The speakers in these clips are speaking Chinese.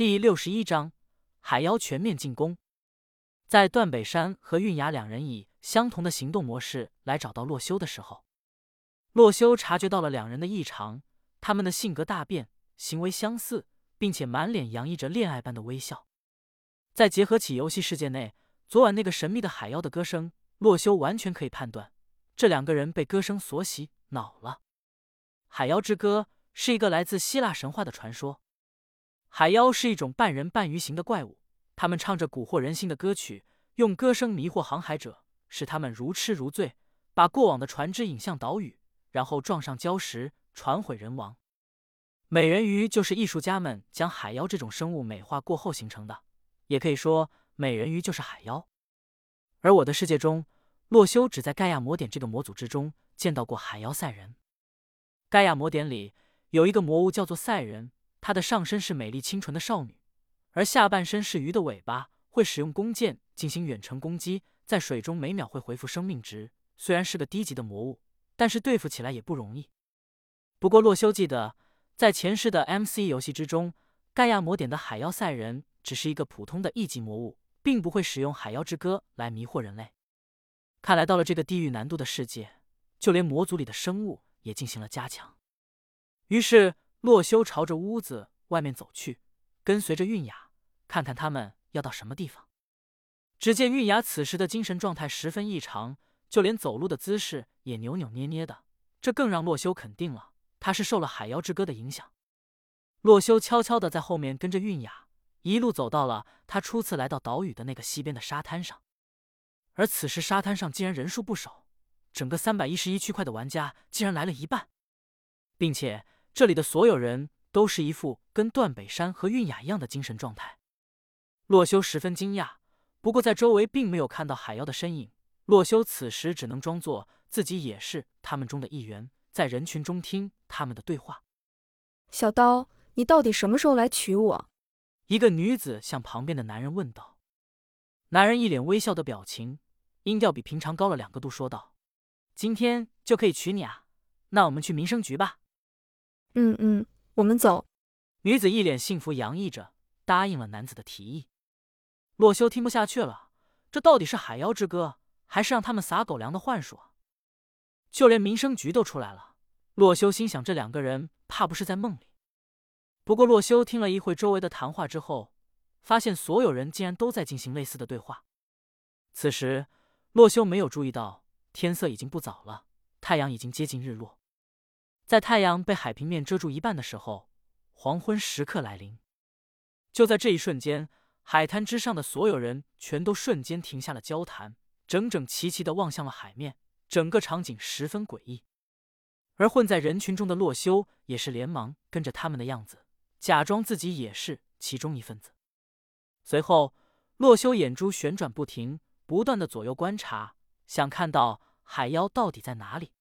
第六十一章海妖全面进攻。在段北山和韵雅两人以相同的行动模式来找到洛修的时候，洛修察觉到了两人的异常，他们的性格大变，行为相似，并且满脸洋溢着恋爱般的微笑。再结合起游戏世界内昨晚那个神秘的海妖的歌声，洛修完全可以判断，这两个人被歌声所洗脑了。海妖之歌是一个来自希腊神话的传说。海妖是一种半人半鱼形的怪物，他们唱着蛊惑人心的歌曲，用歌声迷惑航海者，使他们如痴如醉，把过往的船只引向岛屿，然后撞上礁石，船毁人亡。美人鱼就是艺术家们将海妖这种生物美化过后形成的，也可以说美人鱼就是海妖。而我的世界中，洛修只在盖亚魔典这个魔组之中见到过海妖赛人。盖亚魔典里有一个魔物叫做赛人。她的上身是美丽清纯的少女，而下半身是鱼的尾巴，会使用弓箭进行远程攻击，在水中每秒会恢复生命值。虽然是个低级的魔物，但是对付起来也不容易。不过洛修记得，在前世的 MC 游戏之中，盖亚魔典的海妖赛人只是一个普通的一级魔物，并不会使用海妖之歌来迷惑人类。看来到了这个地狱难度的世界，就连魔族里的生物也进行了加强。于是。洛修朝着屋子外面走去，跟随着韵雅，看看他们要到什么地方。只见韵雅此时的精神状态十分异常，就连走路的姿势也扭扭捏捏的，这更让洛修肯定了他是受了海妖之歌的影响。洛修悄悄的在后面跟着韵雅，一路走到了他初次来到岛屿的那个西边的沙滩上。而此时沙滩上竟然人数不少，整个三百一十一区块的玩家竟然来了一半，并且。这里的所有人都是一副跟段北山和韵雅一样的精神状态。洛修十分惊讶，不过在周围并没有看到海妖的身影。洛修此时只能装作自己也是他们中的一员，在人群中听他们的对话。小刀，你到底什么时候来娶我？一个女子向旁边的男人问道。男人一脸微笑的表情，音调比平常高了两个度，说道：“今天就可以娶你啊，那我们去民生局吧。”嗯嗯，我们走。女子一脸幸福洋溢着，答应了男子的提议。洛修听不下去了，这到底是海妖之歌，还是让他们撒狗粮的幻术？就连民生局都出来了。洛修心想，这两个人怕不是在梦里。不过，洛修听了一会周围的谈话之后，发现所有人竟然都在进行类似的对话。此时，洛修没有注意到天色已经不早了，太阳已经接近日落。在太阳被海平面遮住一半的时候，黄昏时刻来临。就在这一瞬间，海滩之上的所有人全都瞬间停下了交谈，整整齐齐的望向了海面。整个场景十分诡异。而混在人群中的洛修也是连忙跟着他们的样子，假装自己也是其中一份子。随后，洛修眼珠旋转不停，不断的左右观察，想看到海妖到底在哪里。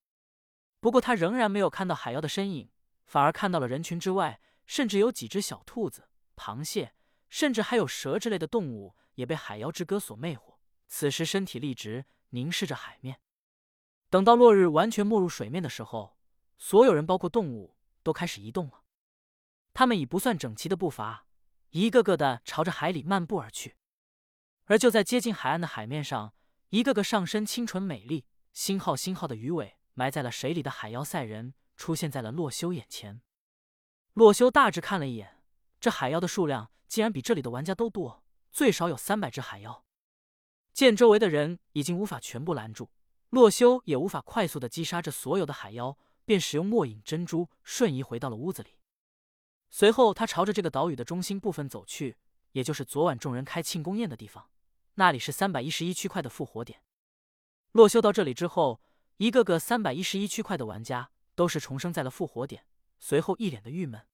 不过他仍然没有看到海妖的身影，反而看到了人群之外，甚至有几只小兔子、螃蟹，甚至还有蛇之类的动物也被海妖之歌所魅惑。此时身体立直，凝视着海面。等到落日完全没入水面的时候，所有人，包括动物，都开始移动了。他们以不算整齐的步伐，一个个的朝着海里漫步而去。而就在接近海岸的海面上，一个个上身清纯美丽、星号星号的鱼尾。埋在了水里的海妖赛人出现在了洛修眼前。洛修大致看了一眼，这海妖的数量竟然比这里的玩家都多，最少有三百只海妖。见周围的人已经无法全部拦住，洛修也无法快速的击杀这所有的海妖，便使用末影珍珠瞬移回到了屋子里。随后，他朝着这个岛屿的中心部分走去，也就是昨晚众人开庆功宴的地方，那里是三百一十一区块的复活点。洛修到这里之后。一个个三百一十一区块的玩家都是重生在了复活点，随后一脸的郁闷。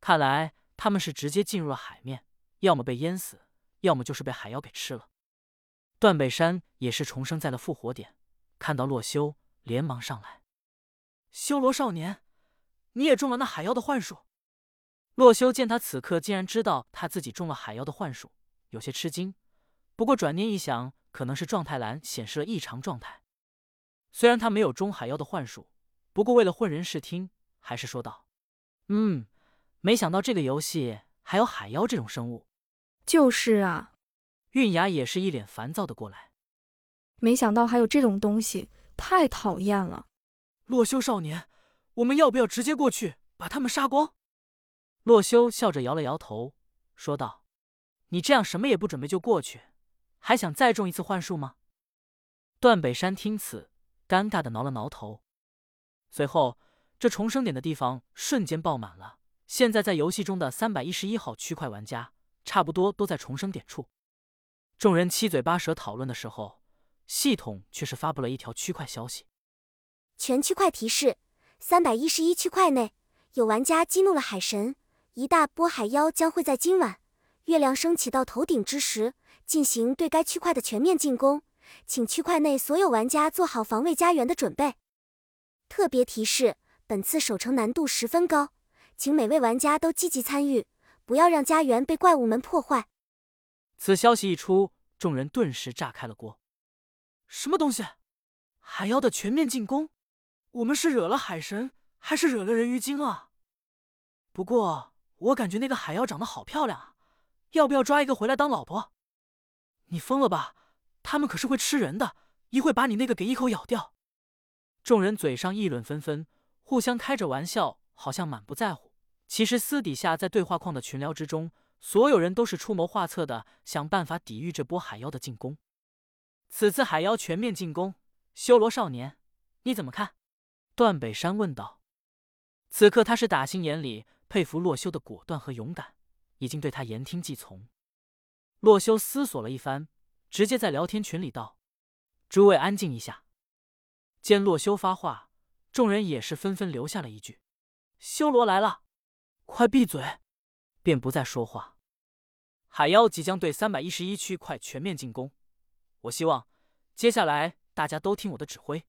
看来他们是直接进入了海面，要么被淹死，要么就是被海妖给吃了。段北山也是重生在了复活点，看到洛修，连忙上来。修罗少年，你也中了那海妖的幻术？洛修见他此刻竟然知道他自己中了海妖的幻术，有些吃惊。不过转念一想，可能是状态栏显示了异常状态。虽然他没有中海妖的幻术，不过为了混人视听，还是说道：“嗯，没想到这个游戏还有海妖这种生物。就是啊，韵雅也是一脸烦躁的过来。没想到还有这种东西，太讨厌了。洛修少年，我们要不要直接过去把他们杀光？洛修笑着摇了摇头，说道：“你这样什么也不准备就过去，还想再中一次幻术吗？”段北山听此，尴尬的挠了挠头。随后，这重生点的地方瞬间爆满了。现在在游戏中的三百一十一号区块玩家，差不多都在重生点处。众人七嘴八舌讨论的时候，系统却是发布了一条区块消息：全区块提示：三百一十一区块内有玩家激怒了海神，一大波海妖将会在今晚月亮升起到头顶之时进行对该区块的全面进攻，请区块内所有玩家做好防卫家园的准备。特别提示：本次守城难度十分高。请每位玩家都积极参与，不要让家园被怪物们破坏。此消息一出，众人顿时炸开了锅。什么东西？海妖的全面进攻？我们是惹了海神，还是惹了人鱼精啊？不过我感觉那个海妖长得好漂亮啊，要不要抓一个回来当老婆？你疯了吧？他们可是会吃人的，一会把你那个给一口咬掉。众人嘴上议论纷纷，互相开着玩笑，好像满不在乎。其实私底下在对话框的群聊之中，所有人都是出谋划策的，想办法抵御这波海妖的进攻。此次海妖全面进攻，修罗少年，你怎么看？段北山问道。此刻他是打心眼里佩服洛修的果断和勇敢，已经对他言听计从。洛修思索了一番，直接在聊天群里道：“诸位安静一下。”见洛修发话，众人也是纷纷留下了一句：“修罗来了。”快闭嘴！便不再说话。海妖即将对三百一十一区块全面进攻，我希望接下来大家都听我的指挥。